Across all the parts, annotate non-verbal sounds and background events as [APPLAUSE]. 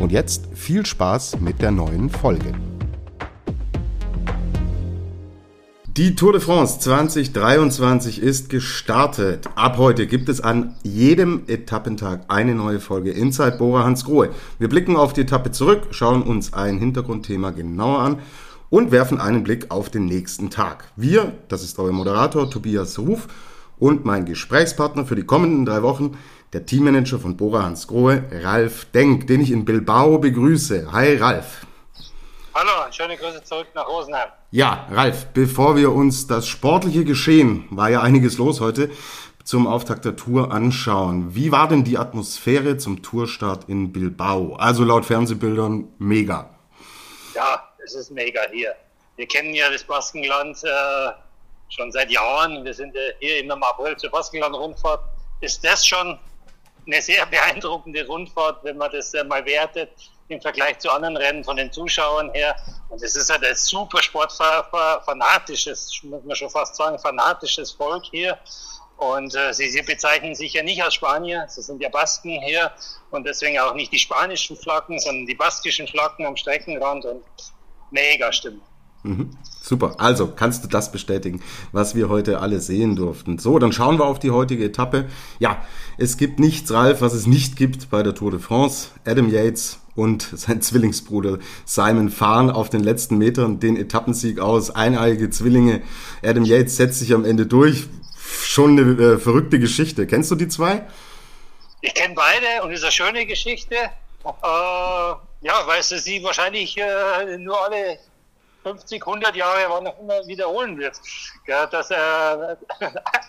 Und jetzt viel Spaß mit der neuen Folge. Die Tour de France 2023 ist gestartet. Ab heute gibt es an jedem Etappentag eine neue Folge Inside Bora Hans Grohe. Wir blicken auf die Etappe zurück, schauen uns ein Hintergrundthema genauer an und werfen einen Blick auf den nächsten Tag. Wir, das ist euer Moderator Tobias Ruf und mein Gesprächspartner für die kommenden drei Wochen, der Teammanager von Bora Hans Grohe, Ralf Denk, den ich in Bilbao begrüße. Hi Ralf. Hallo, schöne Grüße zurück nach Rosenheim. Ja, Ralf, bevor wir uns das sportliche Geschehen, war ja einiges los heute, zum Auftakt der Tour anschauen. Wie war denn die Atmosphäre zum Tourstart in Bilbao? Also laut Fernsehbildern mega. Ja, es ist mega hier. Wir kennen ja das Baskenland äh, schon seit Jahren. Wir sind äh, hier immer im April zur Baskenland-Rundfahrt. Ist das schon eine sehr beeindruckende Rundfahrt, wenn man das mal wertet im Vergleich zu anderen Rennen von den Zuschauern her. Und es ist halt ein super sportfanatisches, muss man schon fast sagen, fanatisches Volk hier. Und äh, sie, sie bezeichnen sich ja nicht als Spanier, sie sind ja Basken hier und deswegen auch nicht die spanischen Flaggen, sondern die baskischen Flaggen am Streckenrand und mega Stimmung. Mhm. Super. Also kannst du das bestätigen, was wir heute alle sehen durften. So, dann schauen wir auf die heutige Etappe. Ja, es gibt nichts, Ralf, was es nicht gibt bei der Tour de France. Adam Yates und [LAUGHS] sein Zwillingsbruder Simon fahren auf den letzten Metern den Etappensieg aus. Eineiige Zwillinge. Adam Yates setzt sich am Ende durch. Schon eine äh, verrückte Geschichte. Kennst du die zwei? Ich kenne beide und ist eine schöne Geschichte. Äh, ja, weil sie sie wahrscheinlich äh, nur alle 50, 100 Jahre wann auch immer wiederholen wird. Ja, dass äh, [LAUGHS]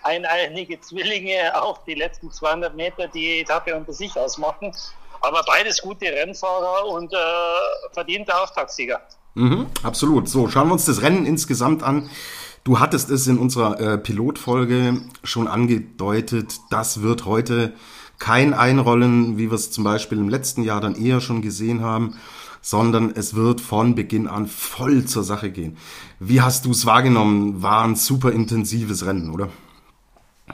eineinige Zwillinge auch die letzten 200 Meter die Etappe unter sich ausmachen. Aber beides gute Rennfahrer und äh, verdiente Auftaktsieger. Mhm, absolut. So, schauen wir uns das Rennen insgesamt an. Du hattest es in unserer äh, Pilotfolge schon angedeutet. Das wird heute kein Einrollen, wie wir es zum Beispiel im letzten Jahr dann eher schon gesehen haben sondern es wird von Beginn an voll zur Sache gehen. Wie hast du es wahrgenommen? War ein super intensives Rennen, oder?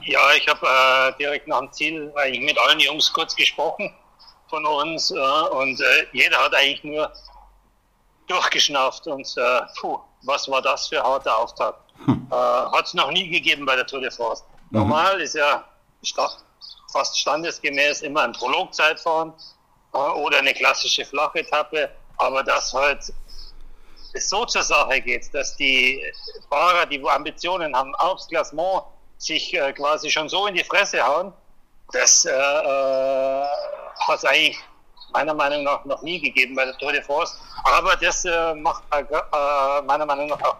Ja, ich habe äh, direkt nach dem Ziel eigentlich mit allen Jungs kurz gesprochen von uns äh, und äh, jeder hat eigentlich nur durchgeschnauft und äh, puh, was war das für ein harter Auftakt. Hm. Äh, hat es noch nie gegeben bei der Tour de France. Mhm. Normal ist ja fast standesgemäß immer ein Prologzeitfahren äh, oder eine klassische Flachetappe. Aber dass halt es so zur Sache geht, dass die Fahrer, die Ambitionen haben, aufs Klassement sich äh, quasi schon so in die Fresse hauen, das äh, äh, hat es eigentlich meiner Meinung nach noch nie gegeben bei der Tour de France. Aber das äh, macht äh, äh, meiner Meinung nach auch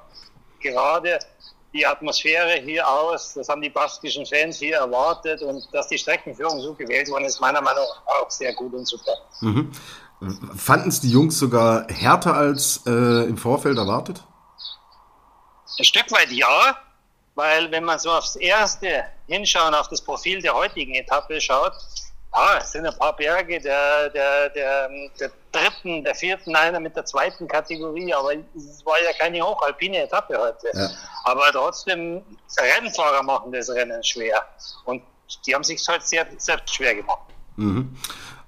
gerade die Atmosphäre hier aus. Das haben die baskischen Fans hier erwartet und dass die Streckenführung so gewählt worden ist, meiner Meinung nach auch sehr gut und super. Mhm. Fanden es die Jungs sogar härter als äh, im Vorfeld erwartet? Ein Stück weit ja, weil wenn man so aufs erste Hinschauen, auf das Profil der heutigen Etappe schaut, ja, es sind ein paar Berge der, der, der, der dritten, der vierten, einer mit der zweiten Kategorie, aber es war ja keine hochalpine Etappe heute. Ja. Aber trotzdem, Rennfahrer machen das Rennen schwer. Und die haben sich halt sehr, selbst schwer gemacht. Mhm.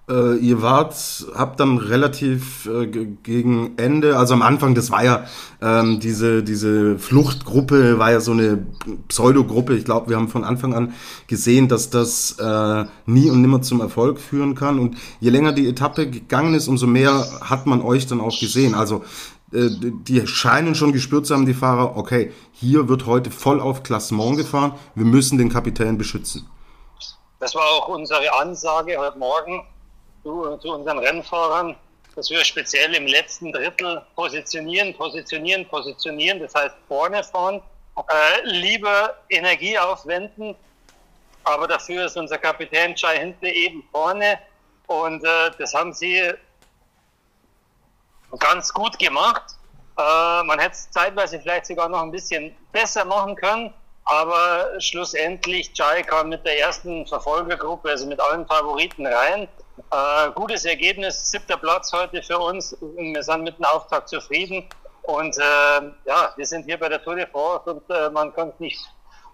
Äh, ihr wart, habt dann relativ äh, gegen Ende, also am Anfang, das war ja ähm, diese diese Fluchtgruppe, war ja so eine Pseudogruppe. Ich glaube, wir haben von Anfang an gesehen, dass das äh, nie und nimmer zum Erfolg führen kann. Und je länger die Etappe gegangen ist, umso mehr hat man euch dann auch gesehen. Also äh, die scheinen schon gespürt zu haben, die Fahrer, okay, hier wird heute voll auf Klassement gefahren, wir müssen den Kapitän beschützen. Das war auch unsere Ansage heute Morgen zu, zu unseren Rennfahrern, dass wir speziell im letzten Drittel positionieren, positionieren, positionieren, das heißt vorne fahren, äh, lieber Energie aufwenden, aber dafür ist unser Kapitän Jai Hindley eben vorne und äh, das haben sie ganz gut gemacht. Äh, man hätte es zeitweise vielleicht sogar noch ein bisschen besser machen können, aber schlussendlich Jai kam mit der ersten Verfolgergruppe, also mit allen Favoriten rein. Äh, gutes Ergebnis, siebter Platz heute für uns. Wir sind mit dem Auftakt zufrieden. Und äh, ja, wir sind hier bei der Tour de France und äh, man kann es nicht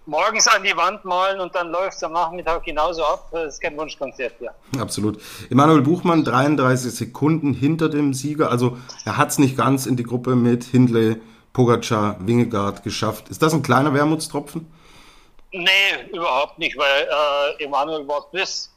morgens an die Wand malen und dann läuft es am Nachmittag genauso ab. Das ist kein Wunschkonzert, ja. Absolut. Emanuel Buchmann 33 Sekunden hinter dem Sieger. Also er hat es nicht ganz in die Gruppe mit Hindley, Pogacar, Wingegaard geschafft. Ist das ein kleiner Wermutstropfen? Nee, überhaupt nicht, weil äh, Emanuel war bis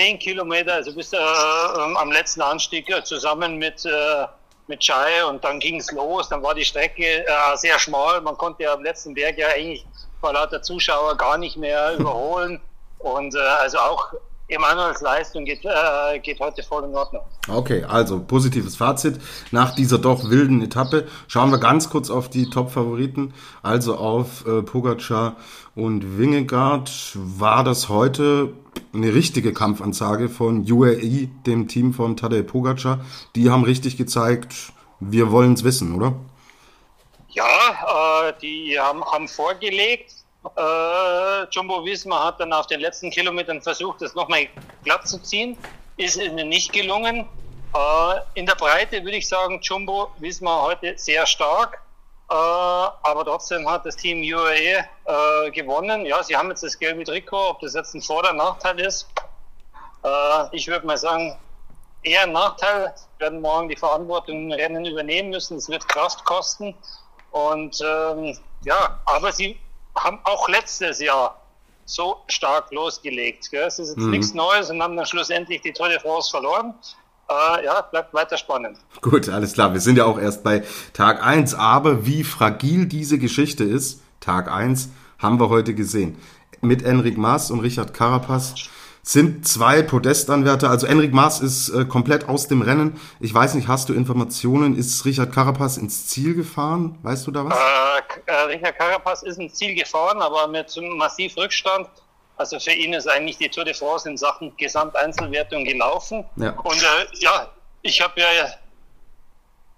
10 Kilometer, also bis äh, am letzten Anstieg äh, zusammen mit äh, mit Chai und dann ging es los. Dann war die Strecke äh, sehr schmal. Man konnte ja am letzten Berg ja eigentlich vor lauter Zuschauer gar nicht mehr überholen. Und äh, also auch Emanuels Leistung geht, äh, geht heute voll in Ordnung. Okay, also positives Fazit. Nach dieser doch wilden Etappe schauen wir ganz kurz auf die Top-Favoriten, also auf äh, Pogacar und Wingegaard. War das heute eine richtige Kampfansage von UAE, dem Team von Tadej Pogacar? Die haben richtig gezeigt, wir wollen es wissen, oder? Ja, äh, die haben, haben vorgelegt. Äh, Jumbo Visma hat dann auf den letzten Kilometern versucht, das nochmal glatt zu ziehen. Ist ihnen nicht gelungen. Äh, in der Breite würde ich sagen, Jumbo Visma heute sehr stark. Äh, aber trotzdem hat das Team UAE äh, gewonnen. Ja, sie haben jetzt das gelbe Trikot. Ob das jetzt ein Vor- oder Nachteil ist, äh, ich würde mal sagen, eher ein Nachteil. Sie werden morgen die Verantwortung im Rennen übernehmen müssen. Es wird Kraft kosten. Und ähm, ja, aber sie haben auch letztes Jahr so stark losgelegt. Gell? Es ist jetzt mhm. nichts Neues und haben dann schlussendlich die Tour de France verloren. Äh, ja, bleibt weiter spannend. Gut, alles klar. Wir sind ja auch erst bei Tag 1, aber wie fragil diese Geschichte ist, Tag 1, haben wir heute gesehen. Mit Enric Maas und Richard Carapaz sind zwei Podestanwärter. Also Enric Maas ist äh, komplett aus dem Rennen. Ich weiß nicht, hast du Informationen? Ist Richard Carapaz ins Ziel gefahren? Weißt du da was? Äh, äh, Richard Carapaz ist ins Ziel gefahren, aber mit massiv Rückstand. Also für ihn ist eigentlich die Tour de France in Sachen Gesamteinzelwertung gelaufen. Ja. Und äh, ja, ich habe ja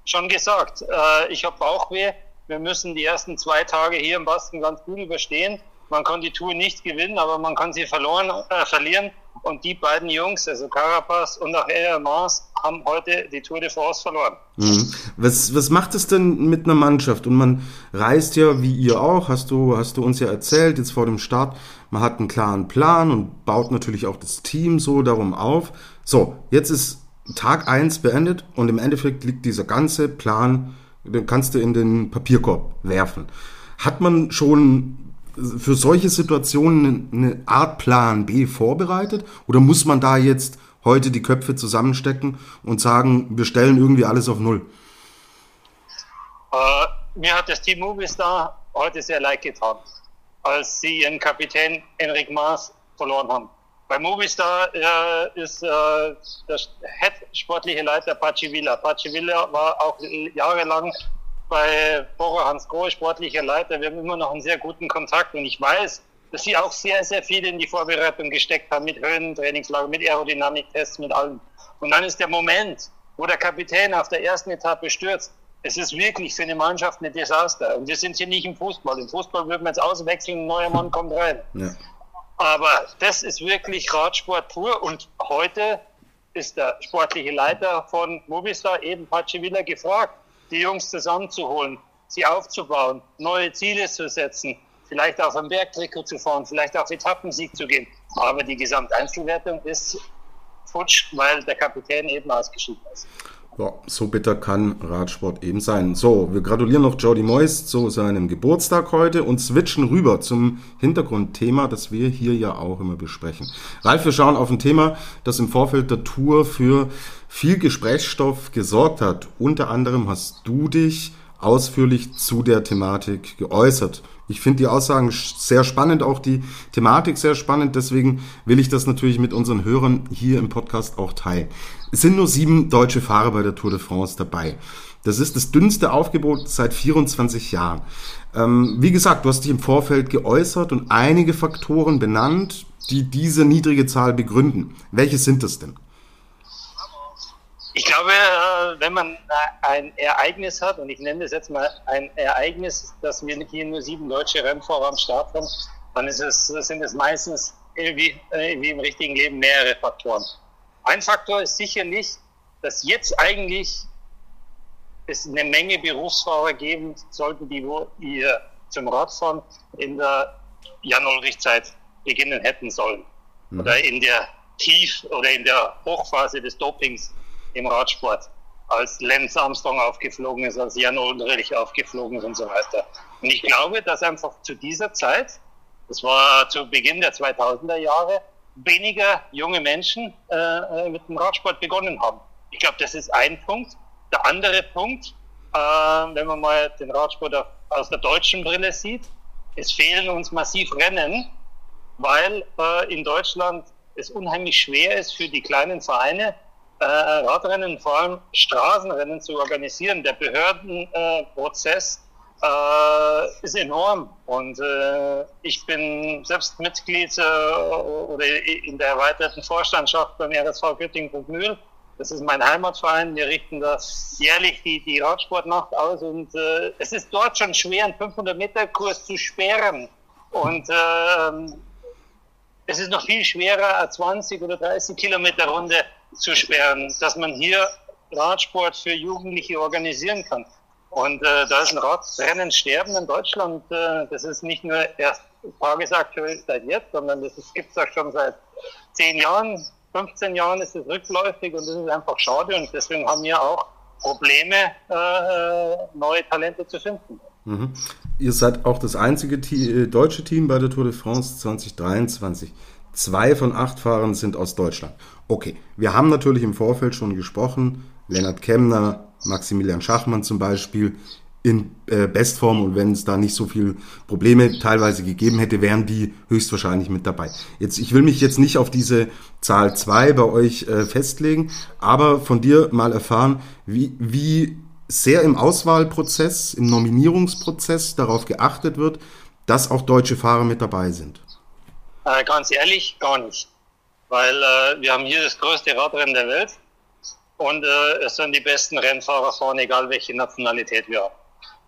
schon gesagt, äh, ich habe Bauchweh. Wir müssen die ersten zwei Tage hier im Basten ganz gut überstehen. Man kann die Tour nicht gewinnen, aber man kann sie verloren, äh, verlieren. Und die beiden Jungs, also Carapaz und auch El Mars, haben heute die Tour de France verloren. Mhm. Was, was macht es denn mit einer Mannschaft? Und man reist ja, wie ihr auch, hast du, hast du uns ja erzählt, jetzt vor dem Start, man hat einen klaren Plan und baut natürlich auch das Team so darum auf. So, jetzt ist Tag eins beendet und im Endeffekt liegt dieser ganze Plan, den kannst du in den Papierkorb werfen. Hat man schon für solche Situationen eine Art Plan B vorbereitet? Oder muss man da jetzt heute die Köpfe zusammenstecken und sagen, wir stellen irgendwie alles auf Null? Äh, mir hat das Team Movistar heute sehr leid getan, als sie ihren Kapitän Enric Maas verloren haben. Bei Movistar äh, ist äh, der Head sportliche Leiter Pachi Villa. Pachi Villa war auch jahrelang bei Bora Hans Grohe, sportlicher Leiter. Wir haben immer noch einen sehr guten Kontakt und ich weiß, dass sie auch sehr, sehr viel in die Vorbereitung gesteckt haben mit Höhentrainingslager, mit Aerodynamiktests, mit allem. Und dann ist der Moment, wo der Kapitän auf der ersten Etappe stürzt. Es ist wirklich für eine Mannschaft ein Desaster. Und wir sind hier nicht im Fußball. Im Fußball würden wir jetzt auswechseln, ein neuer Mann kommt rein. Ja. Aber das ist wirklich Radsport pur. Und heute ist der sportliche Leiter von Movistar, eben Pachi Villa, gefragt die Jungs zusammenzuholen, sie aufzubauen, neue Ziele zu setzen, vielleicht auf ein Bergtrikot zu fahren, vielleicht auf Etappensieg zu gehen. Aber die Gesamteinzelwertung ist futsch, weil der Kapitän eben ausgeschieden ist. Ja, so bitter kann Radsport eben sein. So, wir gratulieren noch Jody Moyes zu seinem Geburtstag heute und switchen rüber zum Hintergrundthema, das wir hier ja auch immer besprechen. Ralf, wir schauen auf ein Thema, das im Vorfeld der Tour für viel Gesprächsstoff gesorgt hat. Unter anderem hast du dich ausführlich zu der Thematik geäußert. Ich finde die Aussagen sehr spannend, auch die Thematik sehr spannend. Deswegen will ich das natürlich mit unseren Hörern hier im Podcast auch teilen. Es sind nur sieben deutsche Fahrer bei der Tour de France dabei. Das ist das dünnste Aufgebot seit 24 Jahren. Ähm, wie gesagt, du hast dich im Vorfeld geäußert und einige Faktoren benannt, die diese niedrige Zahl begründen. Welche sind das denn? Ich glaube, äh, wenn man ein Ereignis hat, und ich nenne das jetzt mal ein Ereignis, dass wir hier nur sieben deutsche Rennfahrer am Start haben, dann ist es, sind es meistens wie, wie im richtigen Leben mehrere Faktoren. Ein Faktor ist sicherlich, dass jetzt eigentlich es eine Menge Berufsfahrer geben sollten, die wo ihr zum Radfahren in der Jan-Ulrich-Zeit beginnen hätten sollen. Mhm. Oder in der Tief- oder in der Hochphase des Dopings im Radsport, als Lenz Armstrong aufgeflogen ist, als Jan Ulrich aufgeflogen ist und so weiter. Und ich glaube, dass einfach zu dieser Zeit, das war zu Beginn der 2000er Jahre, weniger junge Menschen äh, äh, mit dem Radsport begonnen haben. Ich glaube, das ist ein Punkt. Der andere Punkt, äh, wenn man mal den Radsport aus der deutschen Brille sieht, es fehlen uns massiv Rennen, weil äh, in Deutschland es unheimlich schwer ist für die kleinen Vereine, äh, Radrennen, vor allem Straßenrennen zu organisieren. Der Behördenprozess äh, ist enorm und äh, ich bin selbst Mitglied äh, oder in der erweiterten Vorstandschaft beim RSV Göttingen-Mühl. Das ist mein Heimatverein. Wir richten da jährlich die, die Radsportnacht aus und äh, es ist dort schon schwer, einen 500-Meter-Kurs zu sperren. Und äh, es ist noch viel schwerer, eine 20 oder 30 Kilometer Runde zu sperren, dass man hier Radsport für Jugendliche organisieren kann. Und äh, da ist ein Radrennen sterben in Deutschland. Äh, das ist nicht nur erst tagesaktuell seit jetzt, sondern das gibt es auch schon seit zehn Jahren, 15 Jahren ist es rückläufig und das ist einfach schade. Und deswegen haben wir auch Probleme, äh, neue Talente zu finden. Mhm. Ihr seid auch das einzige äh, deutsche Team bei der Tour de France 2023. Zwei von acht Fahrern sind aus Deutschland. Okay, wir haben natürlich im Vorfeld schon gesprochen. Lennart Kemner, Maximilian Schachmann zum Beispiel in äh, Bestform und wenn es da nicht so viel Probleme teilweise gegeben hätte, wären die höchstwahrscheinlich mit dabei. Jetzt, ich will mich jetzt nicht auf diese Zahl zwei bei euch äh, festlegen, aber von dir mal erfahren, wie, wie sehr im Auswahlprozess, im Nominierungsprozess darauf geachtet wird, dass auch deutsche Fahrer mit dabei sind. Äh, ganz ehrlich, gar nicht. Weil äh, wir haben hier das größte Radrennen der Welt und äh, es sind die besten Rennfahrer vorne, egal welche Nationalität wir haben.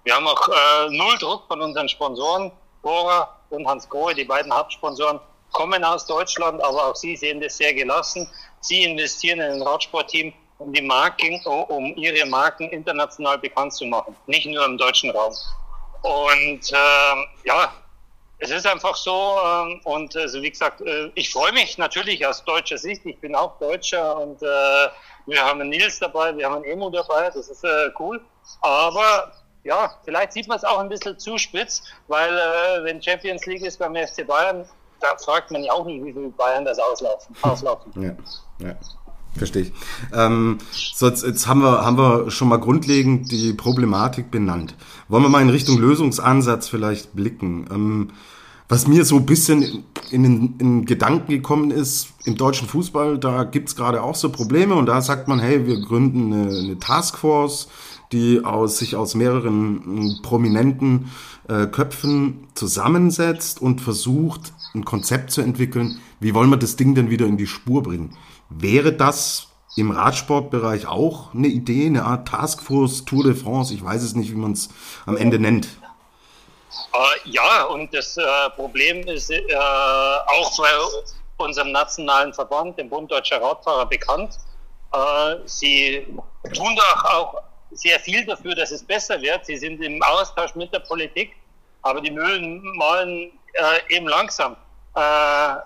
Wir haben auch äh, null Druck von unseren Sponsoren. Bora und Hans Grohe, die beiden Hauptsponsoren, kommen aus Deutschland, aber auch sie sehen das sehr gelassen. Sie investieren in ein Radsportteam, um die Marken, um ihre Marken international bekannt zu machen, nicht nur im deutschen Raum. Und äh, ja, es ist einfach so ähm, und also wie gesagt, äh, ich freue mich natürlich aus deutscher Sicht. Ich bin auch Deutscher und äh, wir haben einen Nils dabei, wir haben einen Emu dabei, das ist äh, cool. Aber ja, vielleicht sieht man es auch ein bisschen zu spitz, weil äh, wenn Champions League ist beim FC Bayern, da fragt man ja auch nicht, wie viel Bayern das auslaufen. [LAUGHS] auslaufen. Ja, ja. Verstehe ich. Ähm, so jetzt, jetzt haben wir haben wir schon mal grundlegend die Problematik benannt. Wollen wir mal in Richtung Lösungsansatz vielleicht blicken? Ähm, was mir so ein bisschen in den, in Gedanken gekommen ist, im deutschen Fußball, da gibt's gerade auch so Probleme und da sagt man, hey, wir gründen eine, eine Taskforce, die aus, sich aus mehreren prominenten äh, Köpfen zusammensetzt und versucht, ein Konzept zu entwickeln, wie wollen wir das Ding denn wieder in die Spur bringen. Wäre das im Radsportbereich auch eine Idee, eine Art Taskforce Tour de France? Ich weiß es nicht, wie man es am Ende nennt. Äh, ja, und das äh, Problem ist äh, auch bei unserem nationalen Verband, dem Bund Deutscher Radfahrer, bekannt. Äh, sie tun doch auch sehr viel dafür, dass es besser wird. Sie sind im Austausch mit der Politik, aber die Mühlen malen äh, eben langsam. Äh,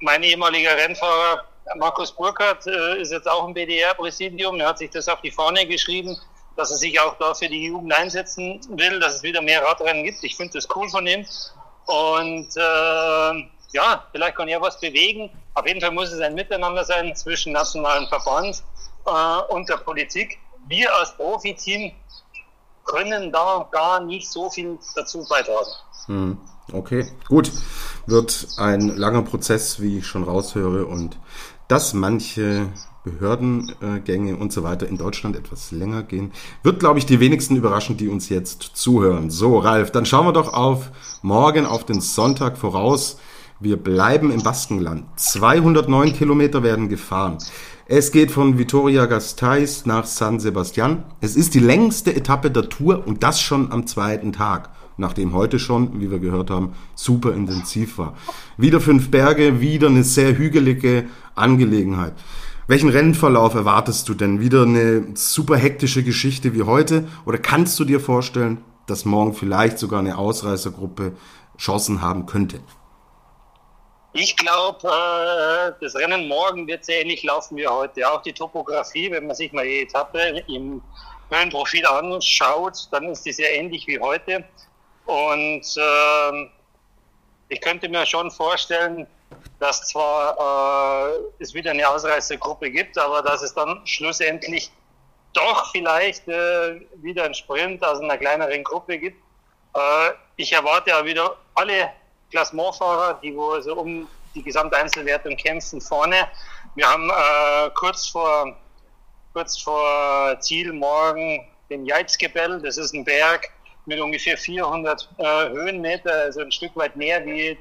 mein ehemaliger Rennfahrer Markus Burkhardt ist jetzt auch im BDR-Präsidium. Er hat sich das auf die Fahne geschrieben dass er sich auch da für die Jugend einsetzen will, dass es wieder mehr Radrennen gibt. Ich finde das cool von ihm. Und äh, ja, vielleicht kann er was bewegen. Auf jeden Fall muss es ein Miteinander sein zwischen nationalen Verband äh, und der Politik. Wir als Profiteam können da gar nicht so viel dazu beitragen. Hm, okay, gut. Wird ein langer Prozess, wie ich schon raushöre, und dass manche Behördengänge und so weiter in Deutschland etwas länger gehen. Wird, glaube ich, die wenigsten überraschen, die uns jetzt zuhören. So, Ralf, dann schauen wir doch auf morgen, auf den Sonntag voraus. Wir bleiben im Baskenland. 209 Kilometer werden gefahren. Es geht von Vitoria Gasteiz nach San Sebastian. Es ist die längste Etappe der Tour und das schon am zweiten Tag, nachdem heute schon, wie wir gehört haben, super intensiv war. Wieder fünf Berge, wieder eine sehr hügelige Angelegenheit. Welchen Rennverlauf erwartest du denn? Wieder eine super hektische Geschichte wie heute? Oder kannst du dir vorstellen, dass morgen vielleicht sogar eine Ausreißergruppe Chancen haben könnte? Ich glaube, äh, das Rennen morgen wird sehr ähnlich laufen wie heute. Auch die Topografie, wenn man sich mal die Etappe im Höhenprofil anschaut, dann ist die sehr ähnlich wie heute. Und äh, ich könnte mir schon vorstellen, dass zwar äh, es wieder eine Ausreißergruppe gibt, aber dass es dann schlussendlich doch vielleicht äh, wieder einen Sprint aus einer kleineren Gruppe gibt. Äh, ich erwarte ja wieder alle Klassementfahrer, die wo also um die Gesamteinzelwertung kämpfen, vorne. Wir haben äh, kurz vor kurz vor Ziel morgen den Jeizgebell. Das ist ein Berg mit ungefähr 400 äh, Höhenmeter, also ein Stück weit mehr wie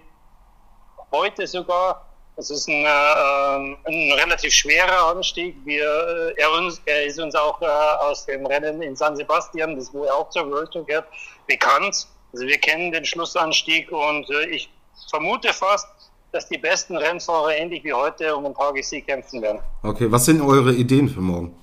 heute sogar. Es ist ein, äh, ein relativ schwerer Anstieg. Wir, äh, er, uns, er ist uns auch äh, aus dem Rennen in San Sebastian, das wo er auch zur World Tour gehört, bekannt. Also wir kennen den Schlussanstieg und ich vermute fast, dass die besten Rennfahrer ähnlich wie heute um den Tagessieg kämpfen werden. Okay, was sind eure Ideen für morgen?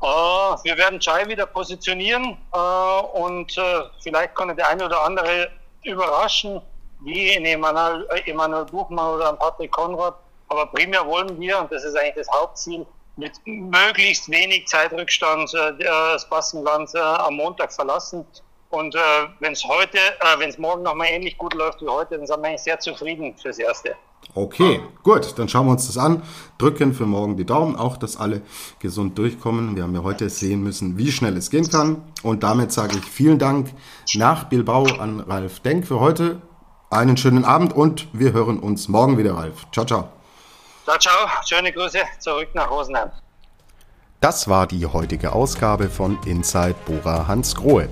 Uh, wir werden Chai wieder positionieren uh, und uh, vielleicht kann der eine oder andere überraschen wie in Emanuel, äh, Emanuel Buchmann oder Patrick Konrad. Aber primär wollen wir, und das ist eigentlich das Hauptziel, mit möglichst wenig Zeitrückstand äh, das Baskenland äh, am Montag verlassen. Und äh, wenn es heute, äh, wenn es morgen nochmal ähnlich gut läuft wie heute, dann sind wir eigentlich sehr zufrieden fürs Erste. Okay, gut, dann schauen wir uns das an. Drücken für morgen die Daumen, auch dass alle gesund durchkommen. Wir haben ja heute sehen müssen, wie schnell es gehen kann. Und damit sage ich vielen Dank nach Bilbao an Ralf Denk für heute einen schönen Abend und wir hören uns morgen wieder, Ralf. Ciao, ciao. Ciao, ciao. Schöne Grüße zurück nach Rosenheim. Das war die heutige Ausgabe von Inside Bora Hans Grohe.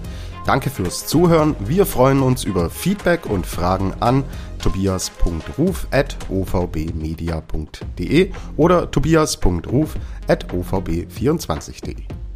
Danke fürs Zuhören. Wir freuen uns über Feedback und Fragen an tobias.ruf.ovbmedia.de oder tobias.ruf.ovb24.de.